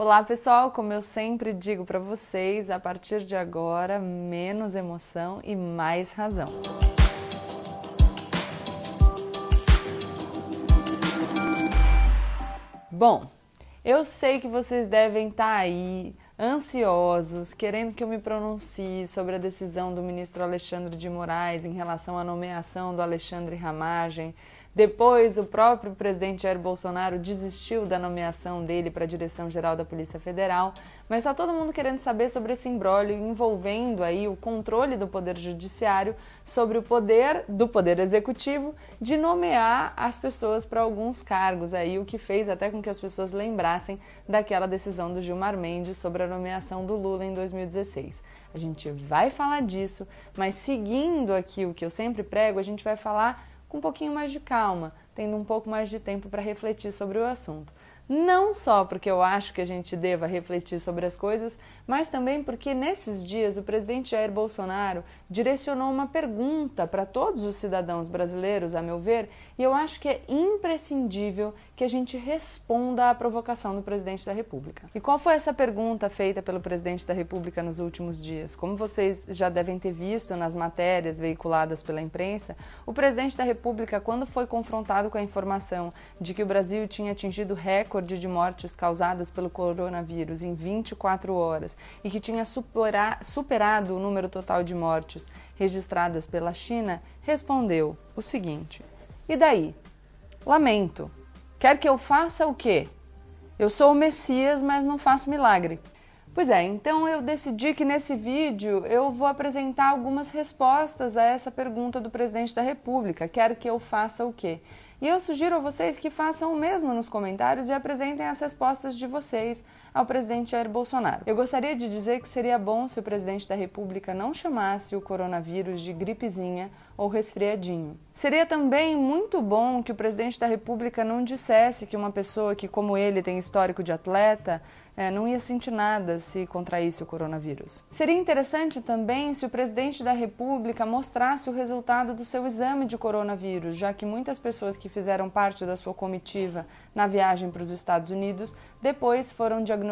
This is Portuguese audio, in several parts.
Olá, pessoal! Como eu sempre digo para vocês, a partir de agora, menos emoção e mais razão. Bom, eu sei que vocês devem estar tá aí ansiosos, querendo que eu me pronuncie sobre a decisão do ministro Alexandre de Moraes em relação à nomeação do Alexandre Ramagem depois, o próprio presidente Jair Bolsonaro desistiu da nomeação dele para a direção-geral da Polícia Federal, mas está todo mundo querendo saber sobre esse imbróglio envolvendo aí o controle do Poder Judiciário sobre o poder do Poder Executivo de nomear as pessoas para alguns cargos aí, o que fez até com que as pessoas lembrassem daquela decisão do Gilmar Mendes sobre a nomeação do Lula em 2016. A gente vai falar disso, mas seguindo aqui o que eu sempre prego, a gente vai falar com um pouquinho mais de calma, tendo um pouco mais de tempo para refletir sobre o assunto. Não só porque eu acho que a gente deva refletir sobre as coisas, mas também porque nesses dias o presidente Jair Bolsonaro direcionou uma pergunta para todos os cidadãos brasileiros, a meu ver, e eu acho que é imprescindível que a gente responda à provocação do presidente da República. E qual foi essa pergunta feita pelo presidente da República nos últimos dias? Como vocês já devem ter visto nas matérias veiculadas pela imprensa, o presidente da República, quando foi confrontado com a informação de que o Brasil tinha atingido recorde recorde de mortes causadas pelo coronavírus em 24 horas e que tinha superado o número total de mortes registradas pela China, respondeu o seguinte: E daí? Lamento. Quer que eu faça o quê? Eu sou o Messias, mas não faço milagre. Pois é, então eu decidi que nesse vídeo eu vou apresentar algumas respostas a essa pergunta do presidente da República: quer que eu faça o quê? E eu sugiro a vocês que façam o mesmo nos comentários e apresentem as respostas de vocês ao presidente Jair Bolsonaro. Eu gostaria de dizer que seria bom se o presidente da República não chamasse o coronavírus de gripezinha ou resfriadinho. Seria também muito bom que o presidente da República não dissesse que uma pessoa que, como ele, tem histórico de atleta, é, não ia sentir nada se contraísse o coronavírus. Seria interessante também se o presidente da República mostrasse o resultado do seu exame de coronavírus, já que muitas pessoas que fizeram parte da sua comitiva na viagem para os Estados Unidos depois foram diagnosticadas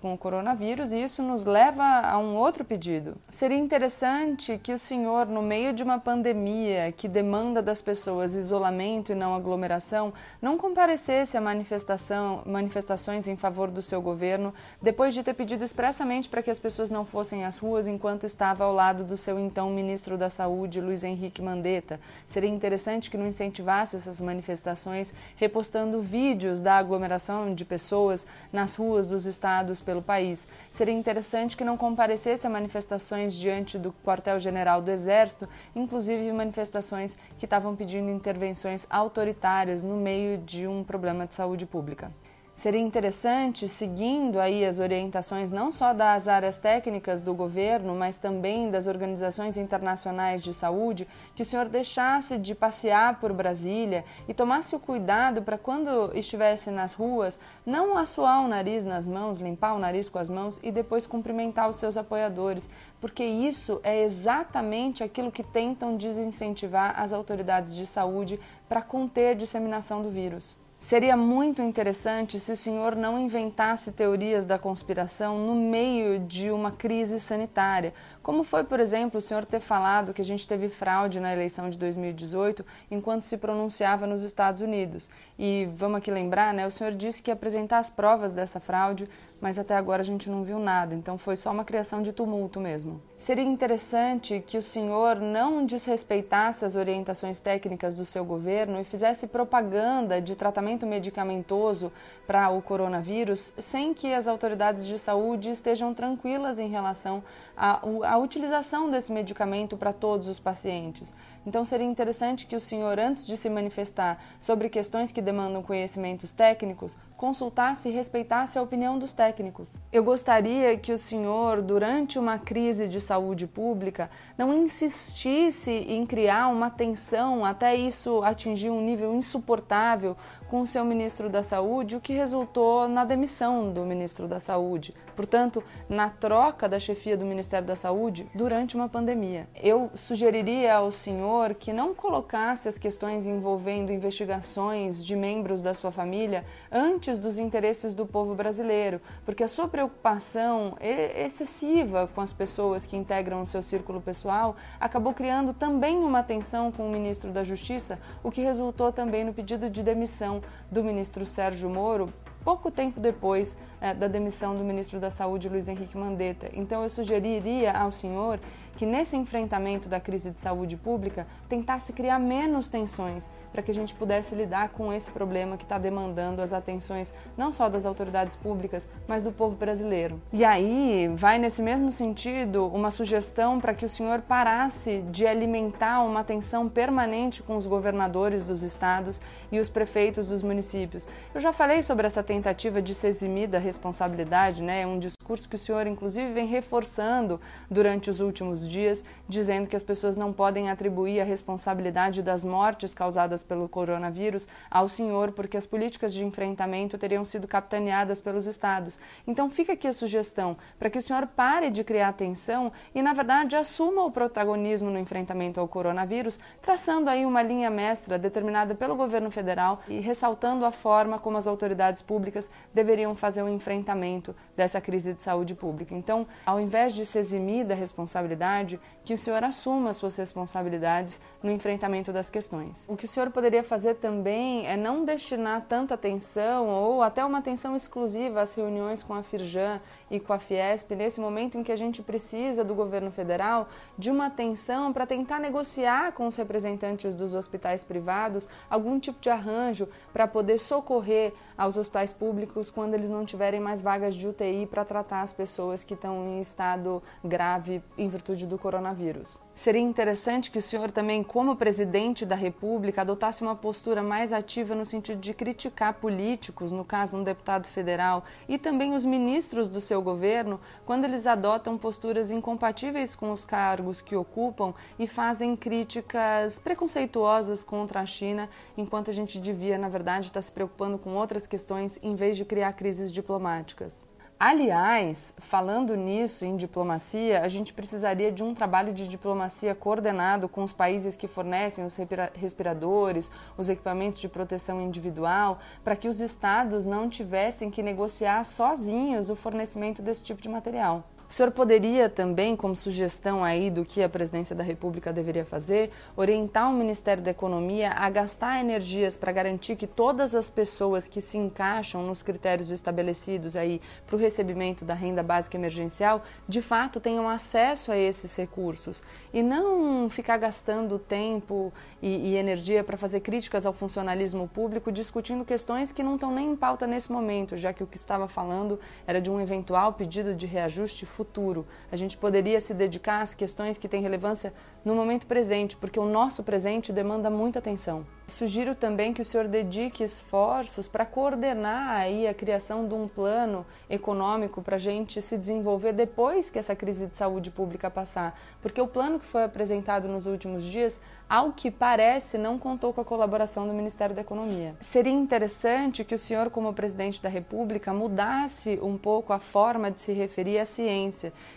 com o coronavírus e isso nos leva a um outro pedido. Seria interessante que o senhor, no meio de uma pandemia que demanda das pessoas isolamento e não aglomeração, não comparecesse a manifestação, manifestações em favor do seu governo depois de ter pedido expressamente para que as pessoas não fossem às ruas enquanto estava ao lado do seu então ministro da Saúde, Luiz Henrique Mandetta. Seria interessante que não incentivasse essas manifestações, repostando vídeos da aglomeração de pessoas nas ruas dos estados pelo país. Seria interessante que não comparecesse a manifestações diante do quartel-general do Exército, inclusive manifestações que estavam pedindo intervenções autoritárias no meio de um problema de saúde pública. Seria interessante, seguindo aí as orientações não só das áreas técnicas do governo, mas também das organizações internacionais de saúde, que o senhor deixasse de passear por Brasília e tomasse o cuidado para quando estivesse nas ruas, não assoar o nariz nas mãos, limpar o nariz com as mãos e depois cumprimentar os seus apoiadores, porque isso é exatamente aquilo que tentam desincentivar as autoridades de saúde para conter a disseminação do vírus. Seria muito interessante se o senhor não inventasse teorias da conspiração no meio de uma crise sanitária, como foi, por exemplo, o senhor ter falado que a gente teve fraude na eleição de 2018 enquanto se pronunciava nos Estados Unidos. E vamos aqui lembrar, né? O senhor disse que ia apresentar as provas dessa fraude, mas até agora a gente não viu nada, então foi só uma criação de tumulto mesmo. Seria interessante que o senhor não desrespeitasse as orientações técnicas do seu governo e fizesse propaganda de tratamento medicamentoso para o coronavírus sem que as autoridades de saúde estejam tranquilas em relação à utilização desse medicamento para todos os pacientes. Então seria interessante que o senhor, antes de se manifestar sobre questões que demandam conhecimentos técnicos, consultasse e respeitasse a opinião dos técnicos. Eu gostaria que o senhor, durante uma crise de saúde pública, não insistisse em criar uma tensão até isso atingir um nível insuportável, com o seu ministro da Saúde, o que resultou na demissão do ministro da Saúde. Portanto, na troca da chefia do Ministério da Saúde durante uma pandemia. Eu sugeriria ao senhor que não colocasse as questões envolvendo investigações de membros da sua família antes dos interesses do povo brasileiro, porque a sua preocupação excessiva com as pessoas que integram o seu círculo pessoal acabou criando também uma tensão com o ministro da Justiça, o que resultou também no pedido de demissão do ministro Sérgio Moro pouco tempo depois é, da demissão do ministro da Saúde, Luiz Henrique Mandetta. Então, eu sugeriria ao senhor que, nesse enfrentamento da crise de saúde pública, tentasse criar menos tensões para que a gente pudesse lidar com esse problema que está demandando as atenções não só das autoridades públicas, mas do povo brasileiro. E aí, vai nesse mesmo sentido uma sugestão para que o senhor parasse de alimentar uma tensão permanente com os governadores dos estados e os prefeitos dos municípios. Eu já falei sobre essa tentativa de se eximir da responsabilidade, né? É um discurso que o senhor, inclusive, vem reforçando durante os últimos dias, dizendo que as pessoas não podem atribuir a responsabilidade das mortes causadas pelo coronavírus ao senhor, porque as políticas de enfrentamento teriam sido capitaneadas pelos estados. Então, fica aqui a sugestão para que o senhor pare de criar tensão e, na verdade, assuma o protagonismo no enfrentamento ao coronavírus, traçando aí uma linha mestra determinada pelo governo federal e ressaltando a forma como as autoridades públicas deveriam fazer um enfrentamento dessa crise de saúde pública. Então, ao invés de se eximir da responsabilidade, que o senhor assuma as suas responsabilidades no enfrentamento das questões. O que o senhor poderia fazer também é não destinar tanta atenção ou até uma atenção exclusiva às reuniões com a Firjan e com a Fiesp nesse momento em que a gente precisa do governo federal de uma atenção para tentar negociar com os representantes dos hospitais privados algum tipo de arranjo para poder socorrer aos hospitais públicos quando eles não tiverem mais vagas de UTI para tratar as pessoas que estão em estado grave em virtude do coronavírus. Seria interessante que o senhor também, como presidente da República, adotasse uma postura mais ativa no sentido de criticar políticos, no caso um deputado federal, e também os ministros do seu governo, quando eles adotam posturas incompatíveis com os cargos que ocupam e fazem críticas preconceituosas contra a China, enquanto a gente devia, na verdade, estar se preocupando com outras questões em vez de criar crises diplomáticas. Aliás, falando nisso em diplomacia, a gente precisaria de um trabalho de diplomacia coordenado com os países que fornecem os respiradores, os equipamentos de proteção individual, para que os estados não tivessem que negociar sozinhos o fornecimento desse tipo de material. O senhor poderia também, como sugestão aí do que a presidência da República deveria fazer, orientar o Ministério da Economia a gastar energias para garantir que todas as pessoas que se encaixam nos critérios estabelecidos aí para o recebimento da renda básica emergencial, de fato tenham acesso a esses recursos? E não ficar gastando tempo e, e energia para fazer críticas ao funcionalismo público discutindo questões que não estão nem em pauta nesse momento, já que o que estava falando era de um eventual pedido de reajuste futuro. A gente poderia se dedicar às questões que têm relevância no momento presente, porque o nosso presente demanda muita atenção. Sugiro também que o senhor dedique esforços para coordenar aí a criação de um plano econômico para a gente se desenvolver depois que essa crise de saúde pública passar, porque o plano que foi apresentado nos últimos dias, ao que parece, não contou com a colaboração do Ministério da Economia. Seria interessante que o senhor, como presidente da República, mudasse um pouco a forma de se referir à ciência.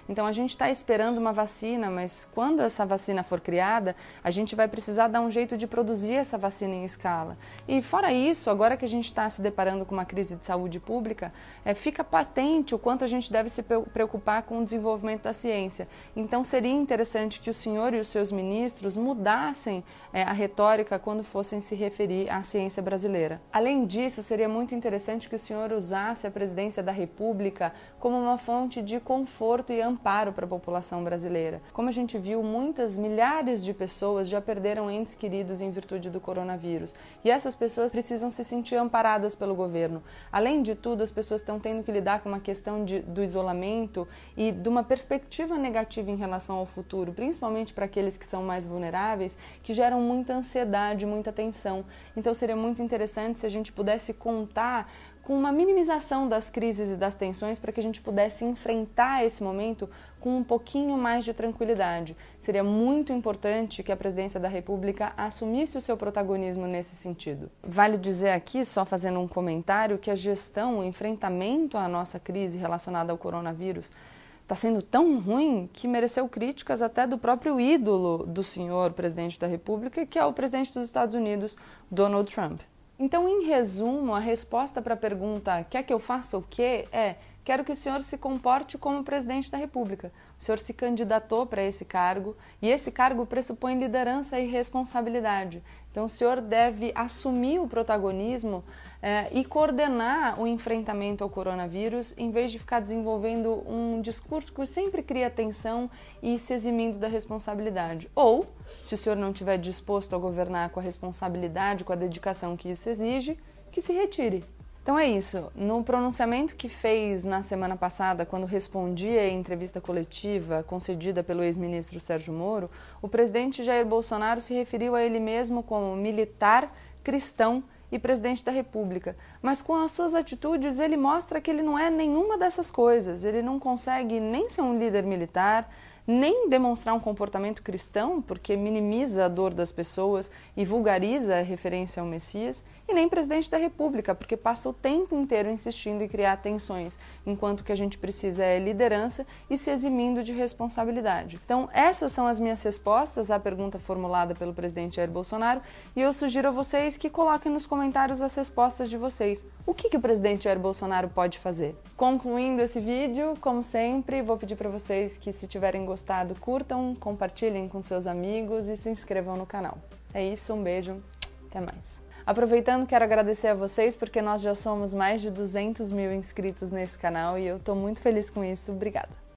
Então, a gente está esperando uma vacina, mas quando essa vacina for criada, a gente vai precisar dar um jeito de produzir essa vacina em escala. E fora isso, agora que a gente está se deparando com uma crise de saúde pública, é, fica patente o quanto a gente deve se preocupar com o desenvolvimento da ciência. Então seria interessante que o senhor e os seus ministros mudassem é, a retórica quando fossem se referir à ciência brasileira. Além disso, seria muito interessante que o senhor usasse a presidência da República como uma fonte de conforto e amparo para a população brasileira. Como a gente viu, muitas milhares de pessoas já perderam entes queridos em virtude do coronavírus. E essas pessoas precisam se sentir amparadas pelo governo. Além de tudo, as pessoas estão tendo que lidar com uma questão de, do isolamento e de uma perspectiva negativa em relação ao futuro, principalmente para aqueles que são mais vulneráveis, que geram muita ansiedade, muita tensão. Então seria muito interessante se a gente pudesse contar com uma minimização das crises e das tensões para que a gente pudesse enfrentar esse momento com um pouquinho mais de tranquilidade. Seria muito importante que a presidência da República assumisse o seu protagonismo nesse sentido. Vale dizer aqui, só fazendo um comentário, que a gestão, o enfrentamento à nossa crise relacionada ao coronavírus está sendo tão ruim que mereceu críticas até do próprio ídolo do senhor presidente da República, que é o presidente dos Estados Unidos, Donald Trump. Então, em resumo, a resposta para a pergunta quer que eu faça o quê? é quero que o senhor se comporte como presidente da República. O senhor se candidatou para esse cargo e esse cargo pressupõe liderança e responsabilidade. Então, o senhor deve assumir o protagonismo é, e coordenar o enfrentamento ao coronavírus, em vez de ficar desenvolvendo um discurso que sempre cria tensão e se eximindo da responsabilidade. Ou, se o senhor não estiver disposto a governar com a responsabilidade, com a dedicação que isso exige, que se retire. Então é isso. No pronunciamento que fez na semana passada, quando respondia à entrevista coletiva concedida pelo ex-ministro Sérgio Moro, o presidente Jair Bolsonaro se referiu a ele mesmo como militar cristão e presidente da República. Mas com as suas atitudes, ele mostra que ele não é nenhuma dessas coisas. Ele não consegue nem ser um líder militar, nem demonstrar um comportamento cristão, porque minimiza a dor das pessoas e vulgariza a referência ao Messias, e nem presidente da República, porque passa o tempo inteiro insistindo em criar tensões, enquanto que a gente precisa é liderança e se eximindo de responsabilidade. Então, essas são as minhas respostas à pergunta formulada pelo presidente Jair Bolsonaro, e eu sugiro a vocês que coloquem nos comentários as respostas de vocês. O que, que o presidente Jair Bolsonaro pode fazer? Concluindo esse vídeo, como sempre, vou pedir para vocês que, se tiverem gostado, gostado, curtam, compartilhem com seus amigos e se inscrevam no canal. É isso, um beijo, até mais. Aproveitando, quero agradecer a vocês porque nós já somos mais de 200 mil inscritos nesse canal e eu estou muito feliz com isso. Obrigada!